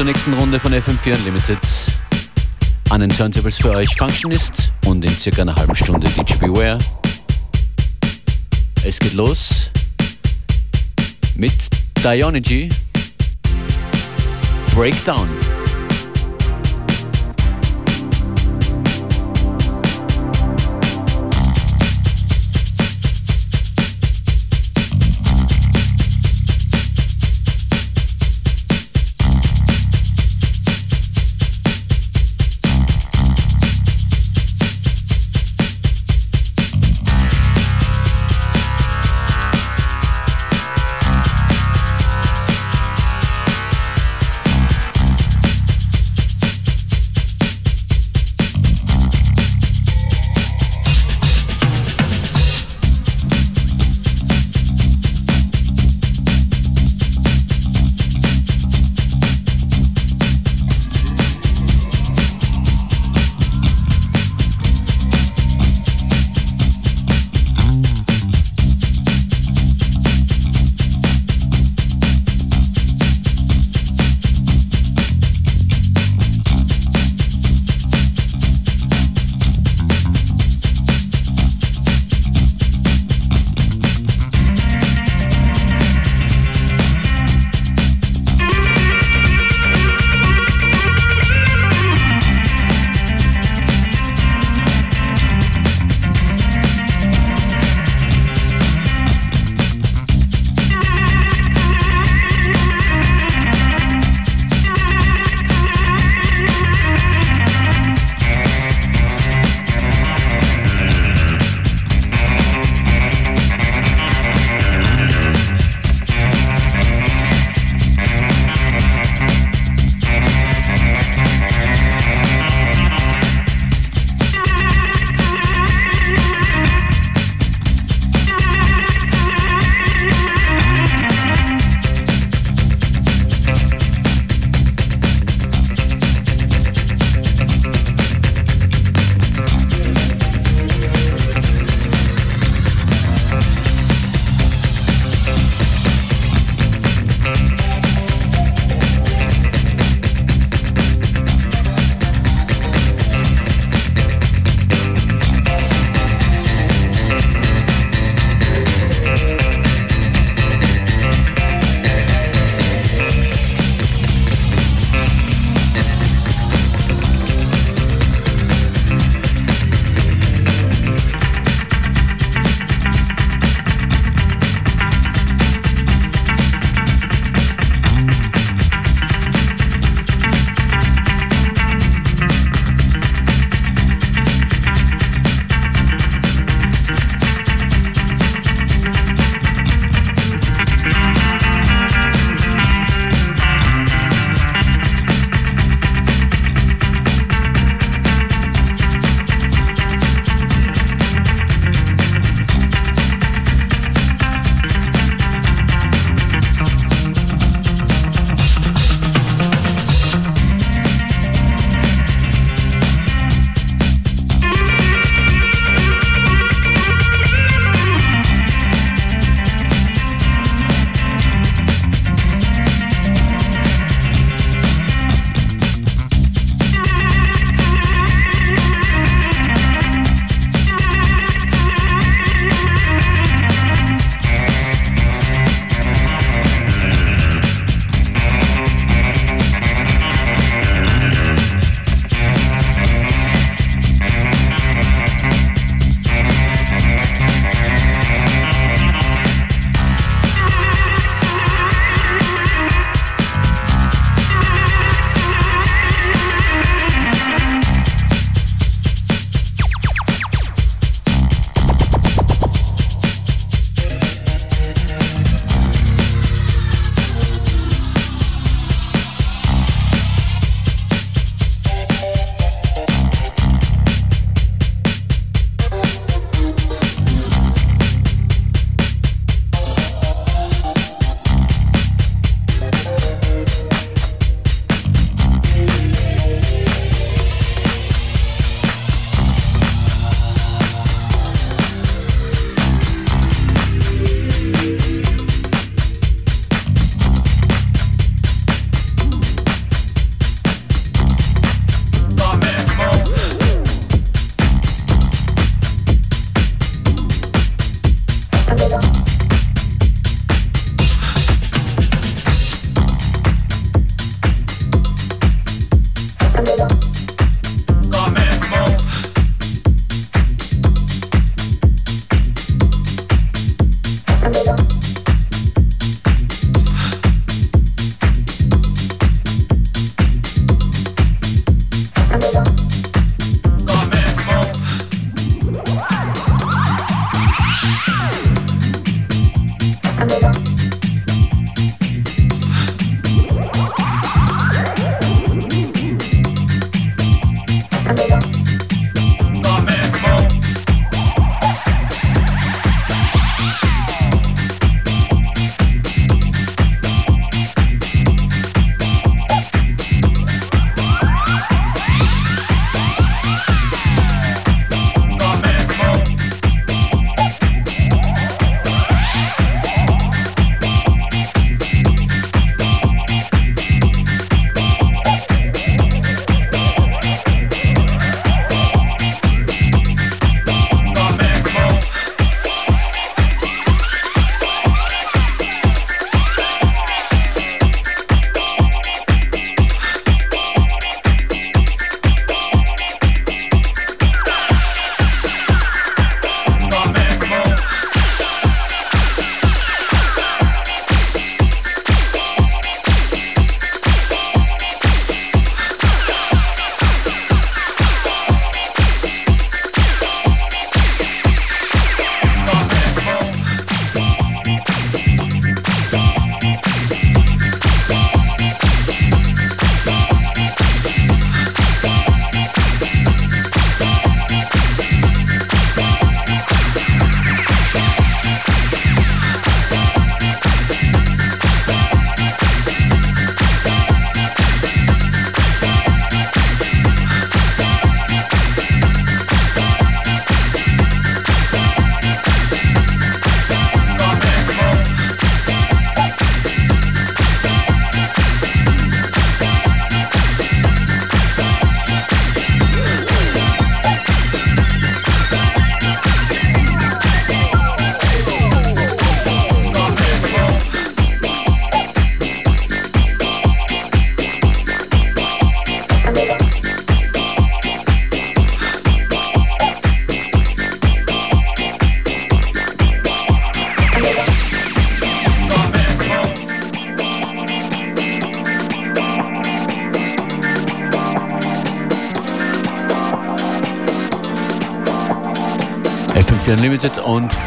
Zur nächsten Runde von FM4 Unlimited. An den Turntables für euch Functionist und in circa einer halben Stunde DJ Beware. Es geht los mit Dionygy Breakdown.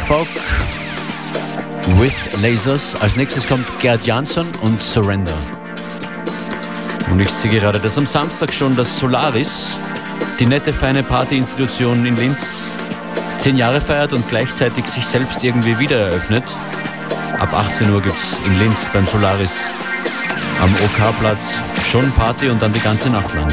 Folk with Lasers. Als nächstes kommt Gerd Jansson und Surrender. Und ich sehe gerade, dass am Samstag schon das Solaris, die nette, feine Partyinstitution in Linz, zehn Jahre feiert und gleichzeitig sich selbst irgendwie wieder eröffnet. Ab 18 Uhr gibt es in Linz beim Solaris am OK-Platz schon Party und dann die ganze Nacht lang.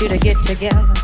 you to get together.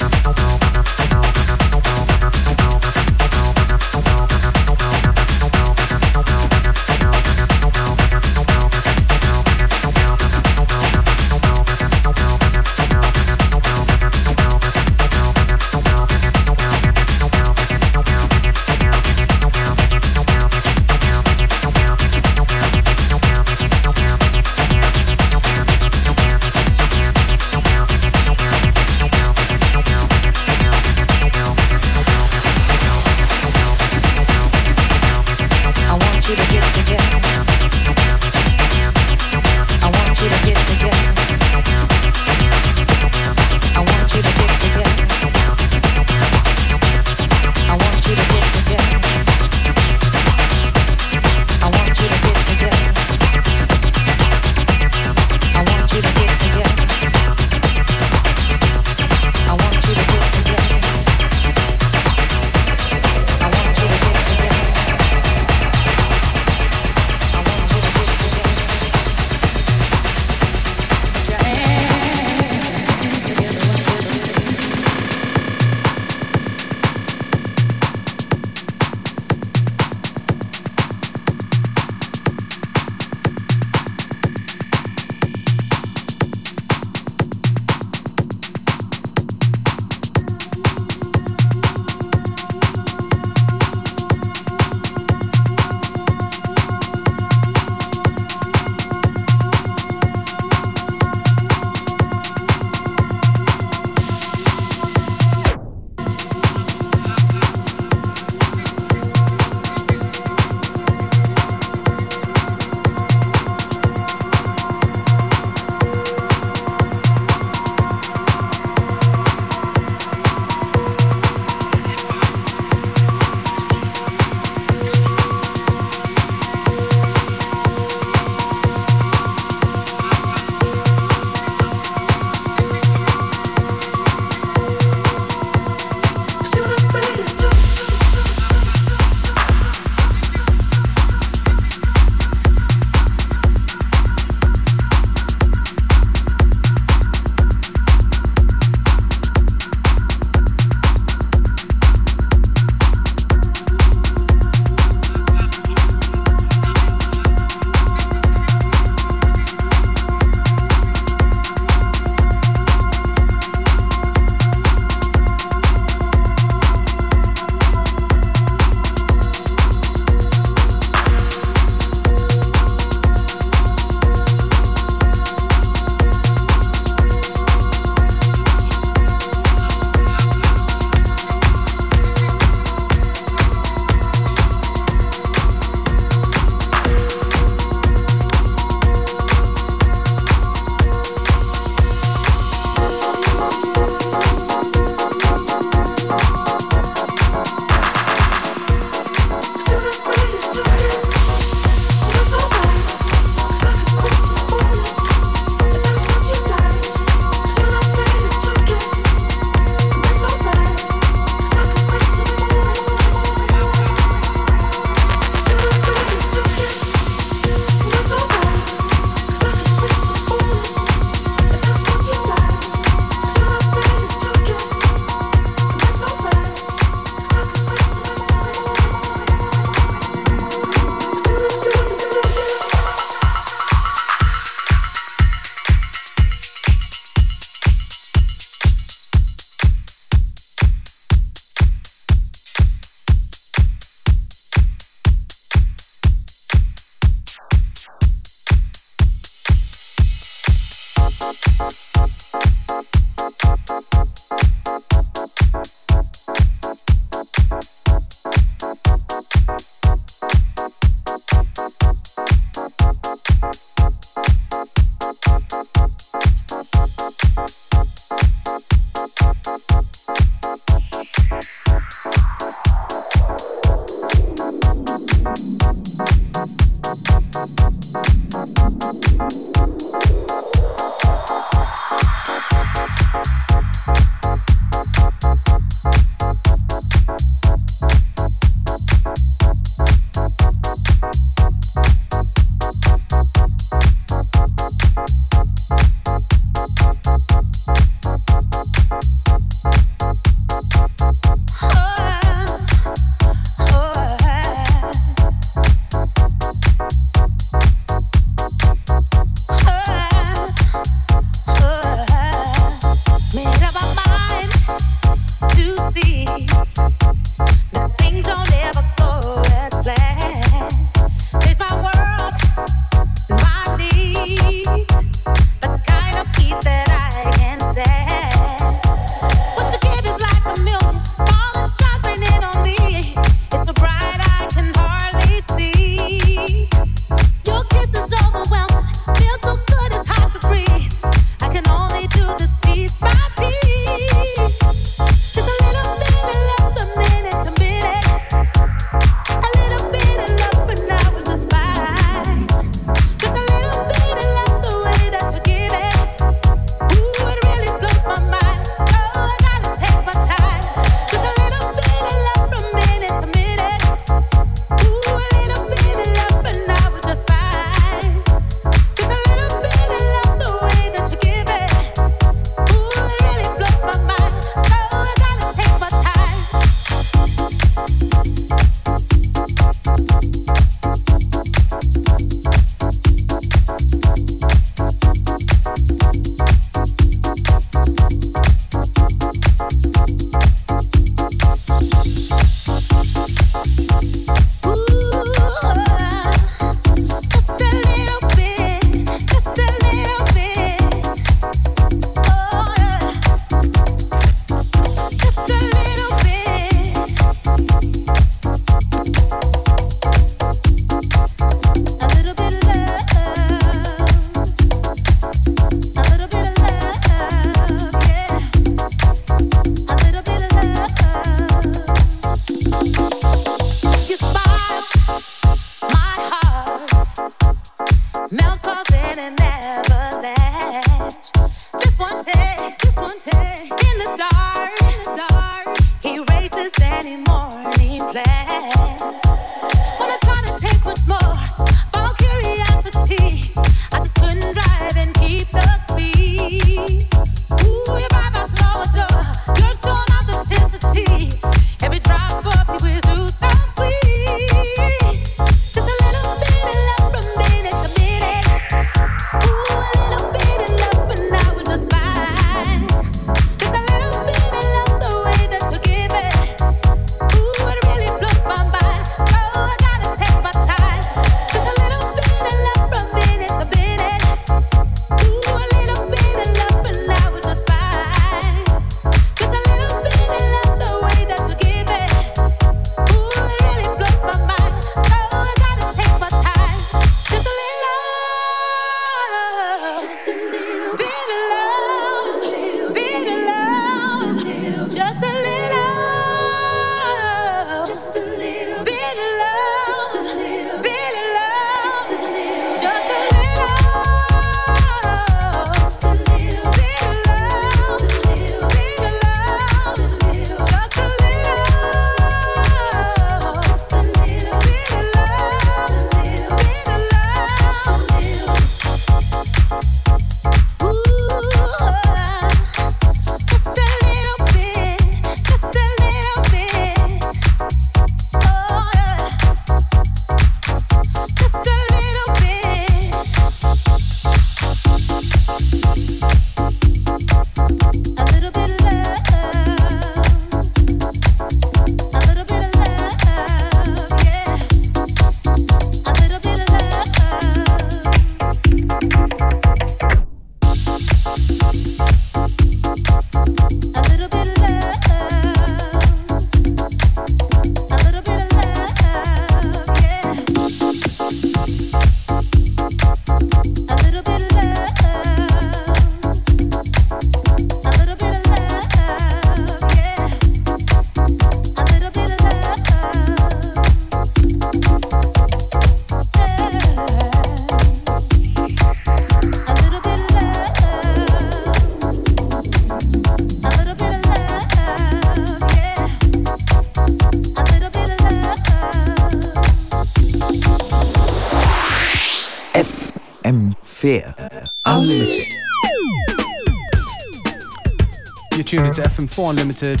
You're FM4 Unlimited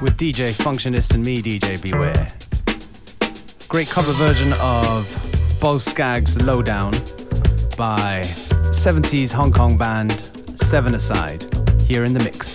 with DJ Functionist and me, DJ Beware. Great cover version of Boz Scaggs' Lowdown by 70s Hong Kong band Seven Aside here in the mix.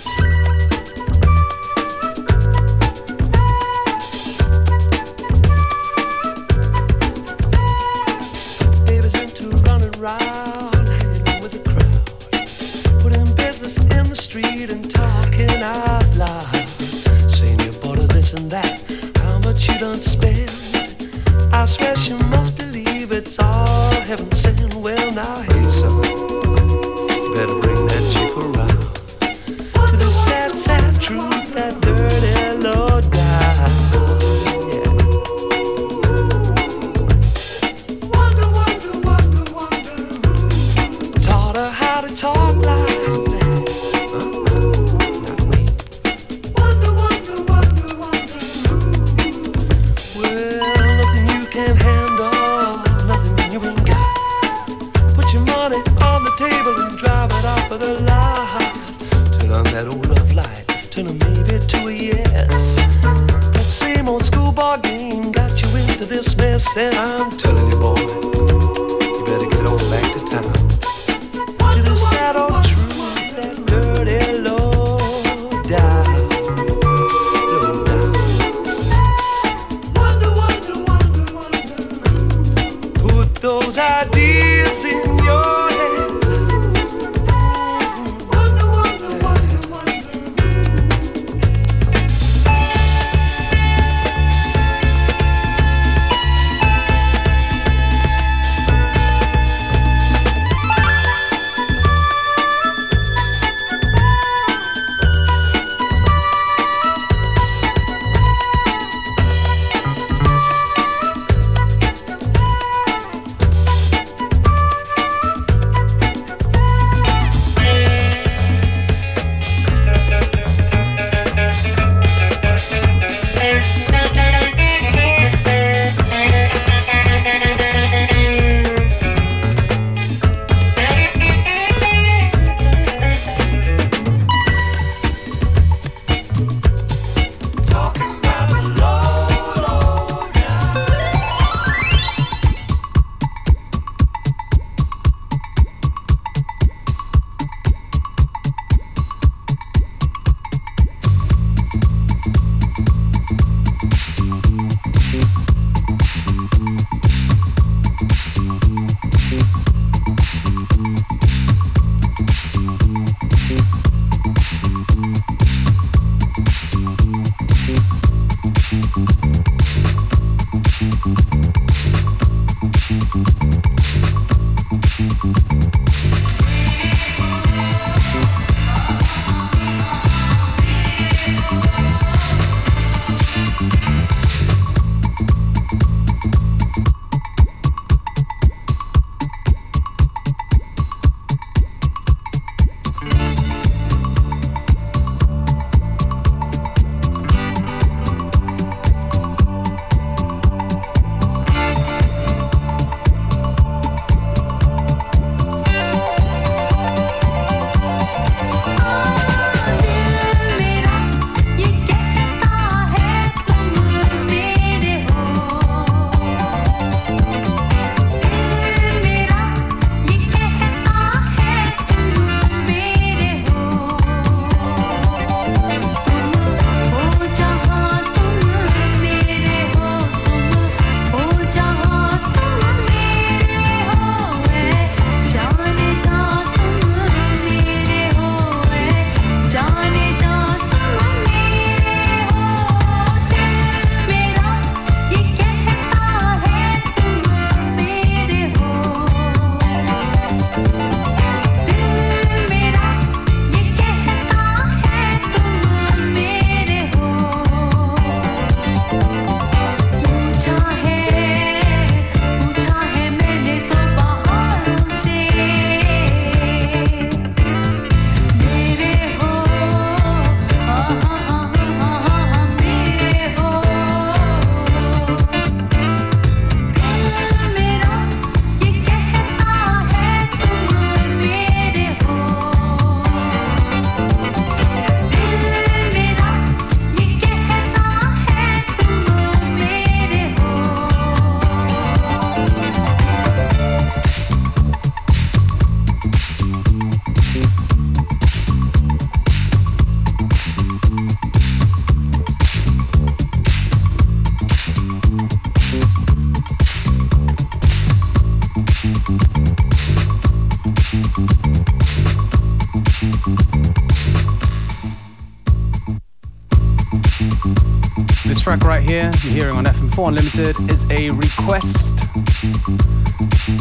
here, you're hearing on FM4 Unlimited, is a request.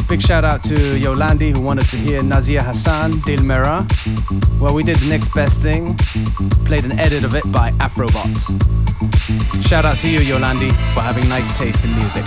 Big shout out to Yolandi who wanted to hear Nazia Hassan, Dilmera. Well, we did the next best thing, played an edit of it by Afrobot. Shout out to you, Yolandi, for having nice taste in music.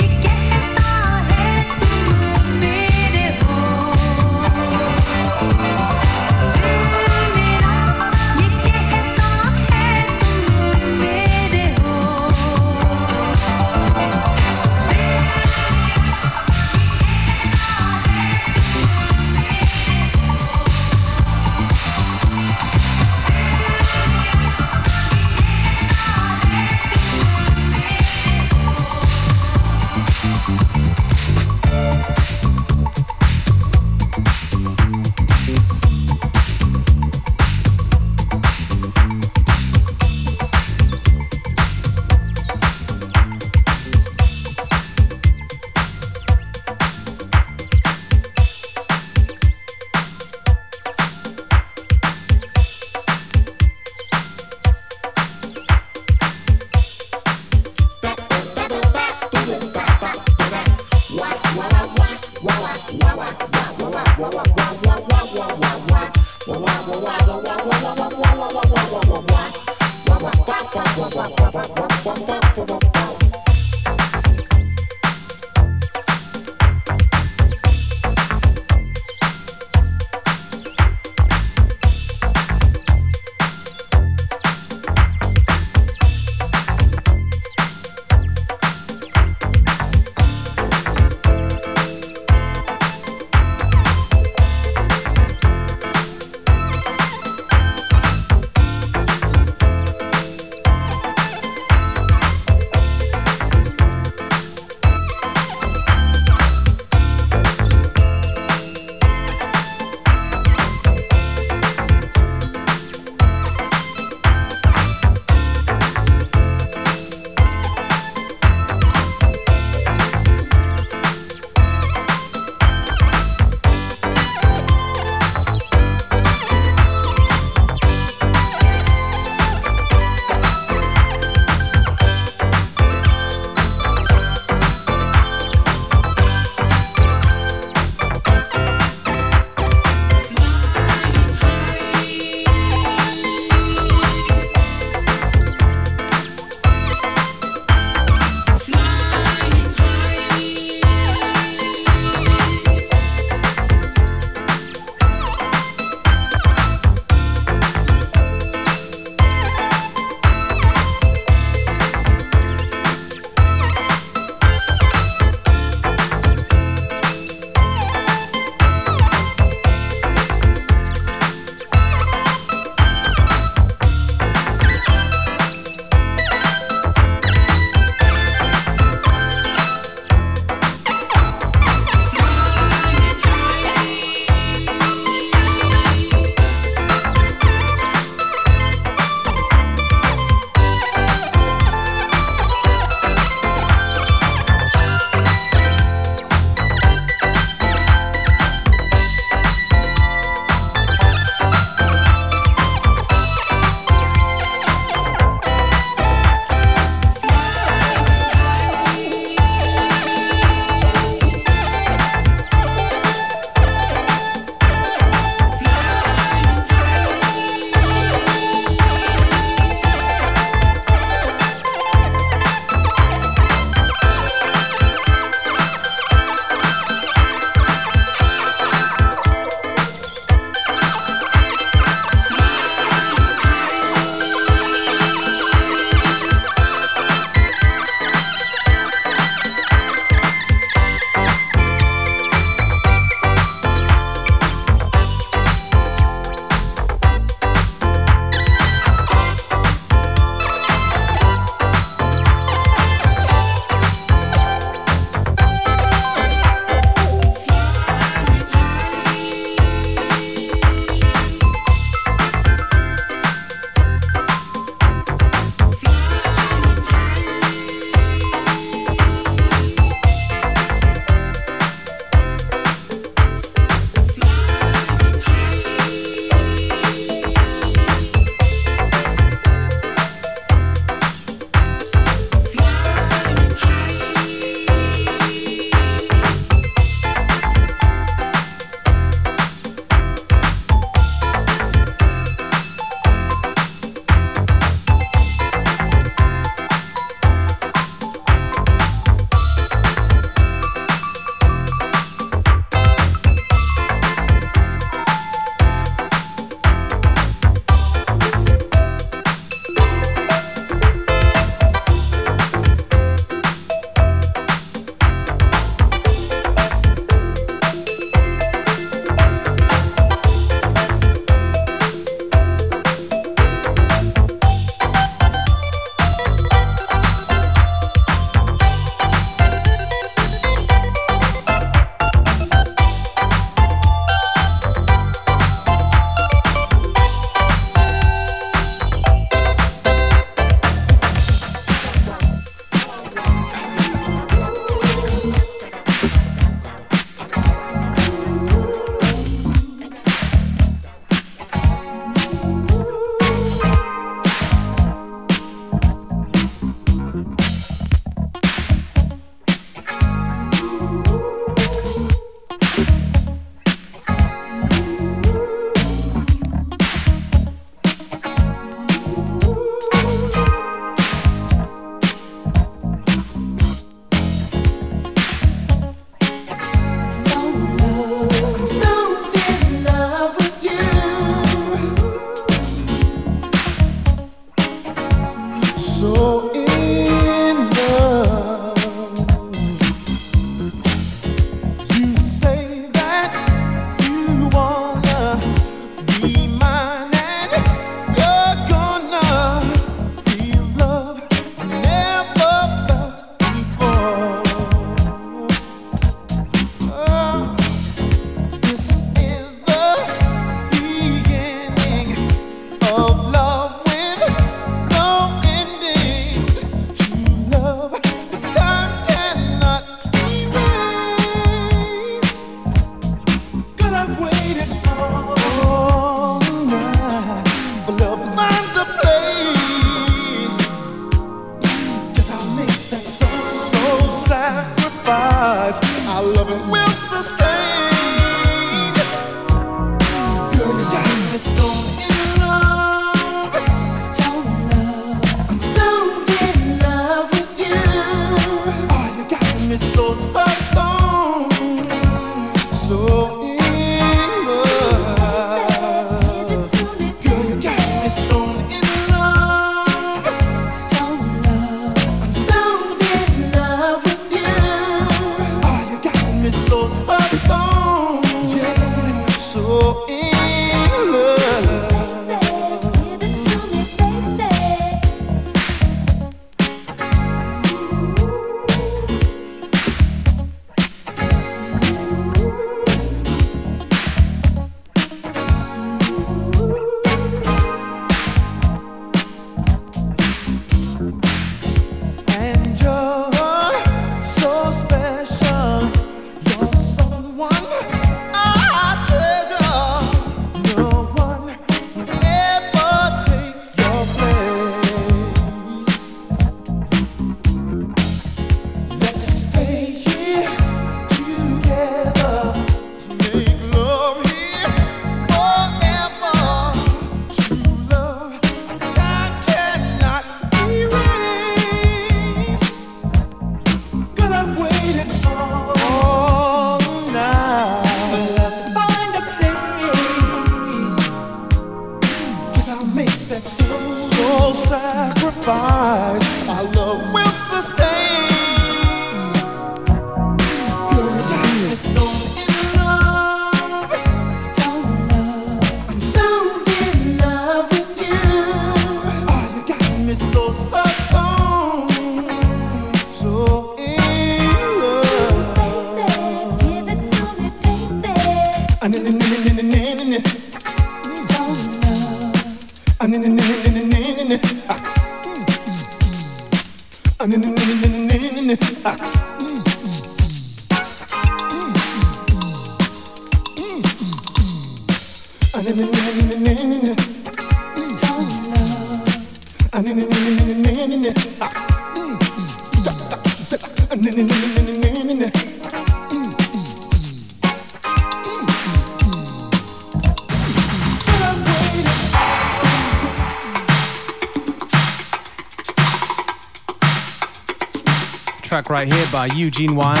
Eugene Wilde.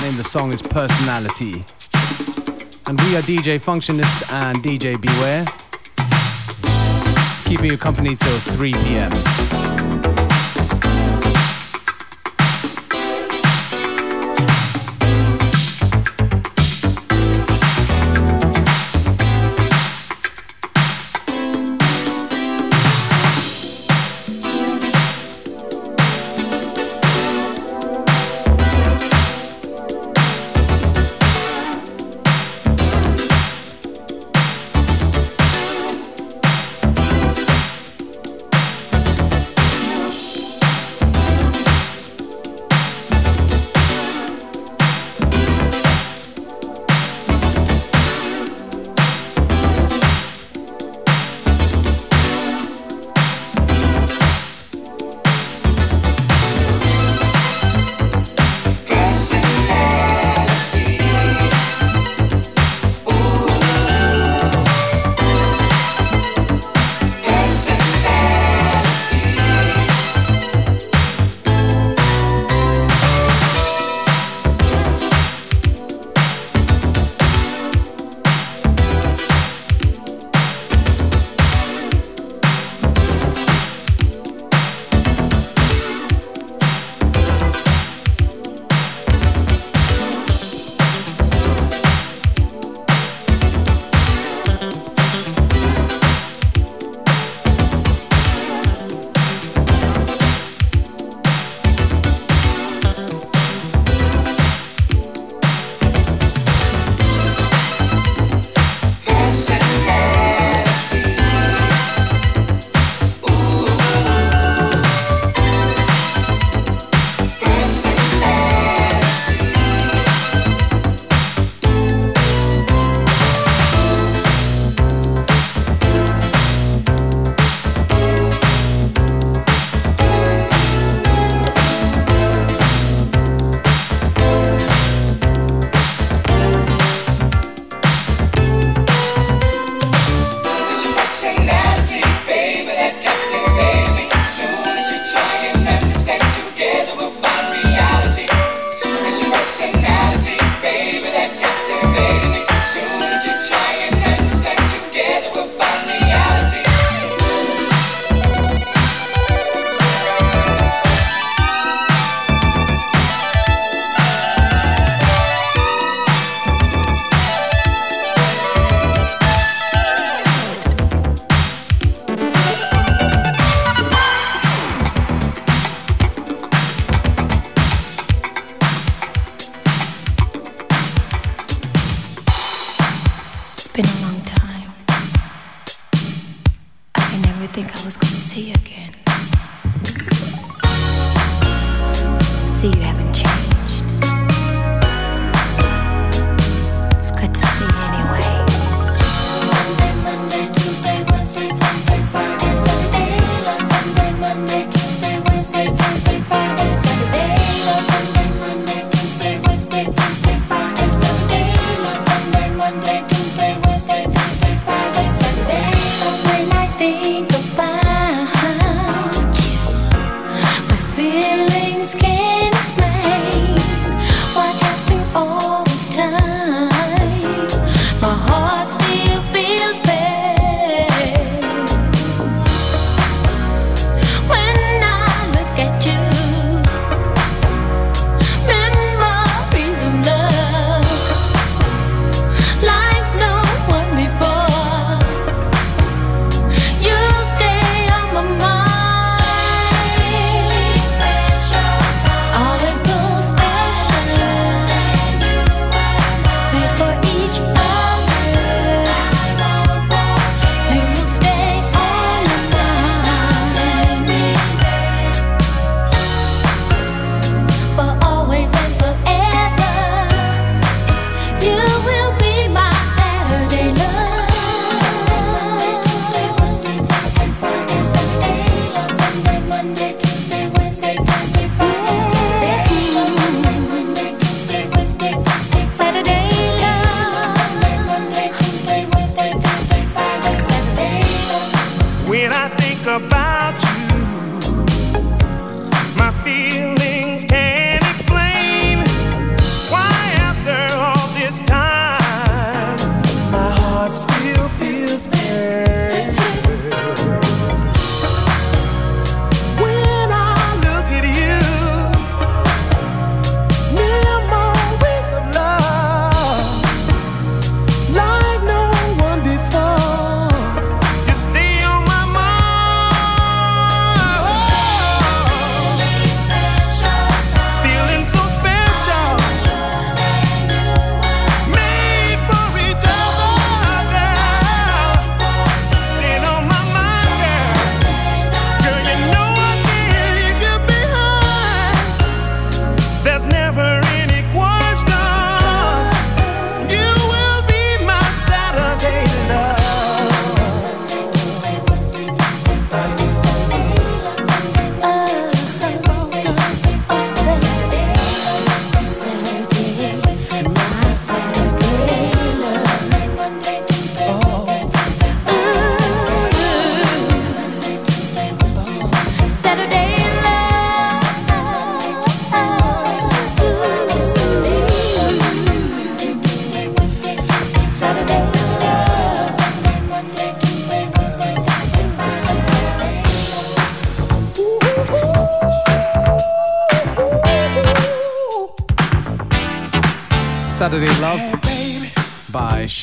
Name of the song is Personality. And we are DJ Functionist and DJ Beware, keeping you company till 3 p.m.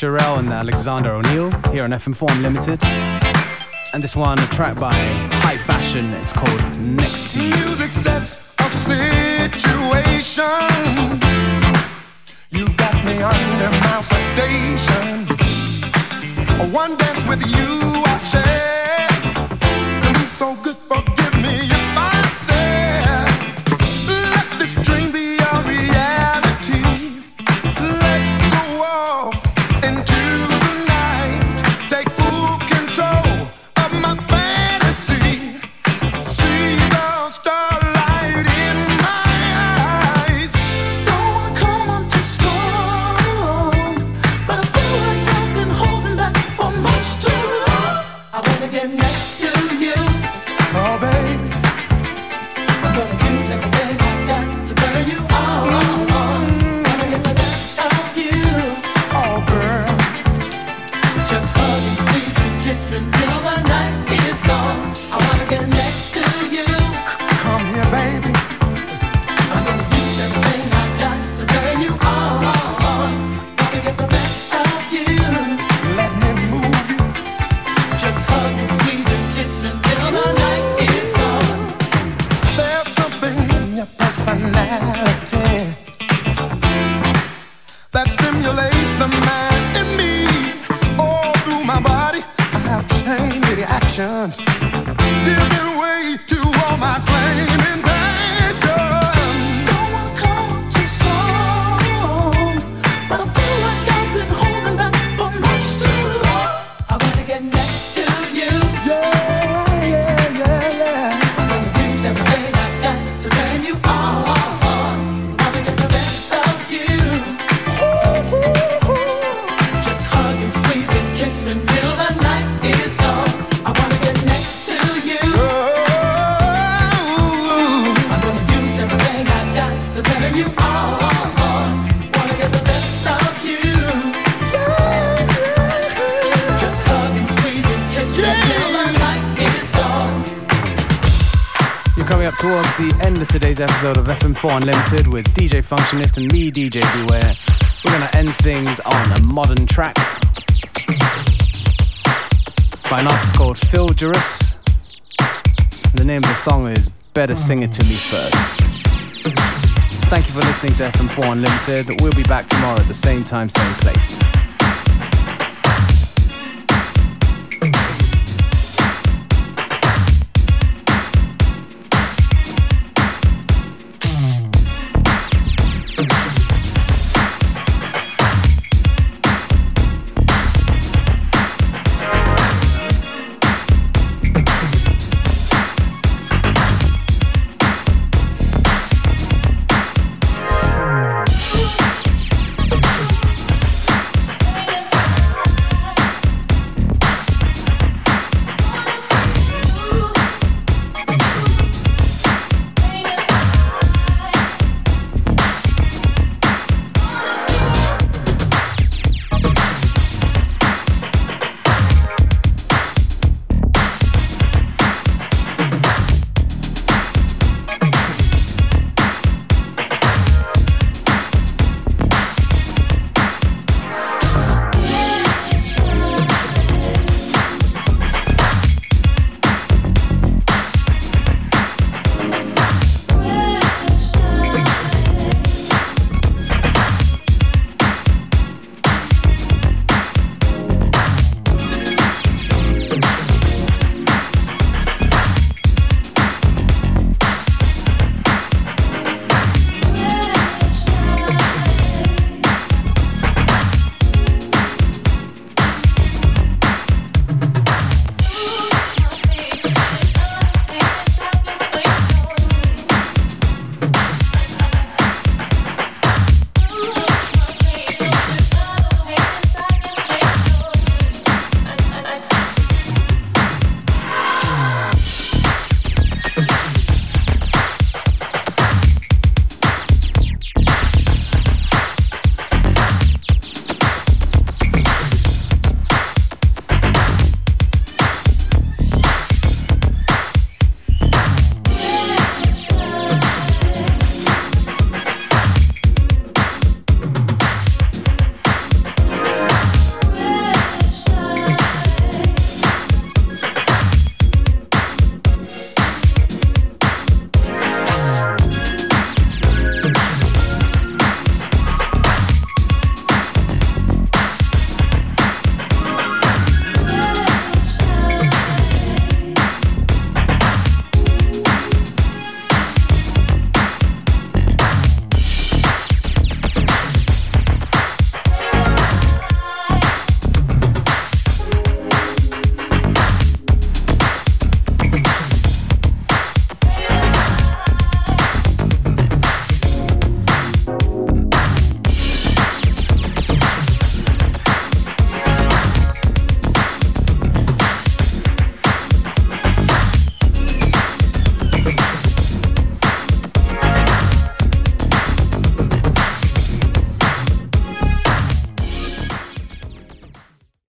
by Cherrelle and Alexander O'Neal here on FM4 Unlimited. And this one, a track by High Fashion, it's called Next to You. Music sets a situation. You got me under my sedation. One dance with you, I share. Unlimited with DJ Functionist and me, DJ Beware. We're gonna end things on a modern track by an artist called Phil Gerus. The name of the song is Better Sing It To Me First. Thank you for listening to FM4 Unlimited. We'll be back tomorrow at the same time, same place.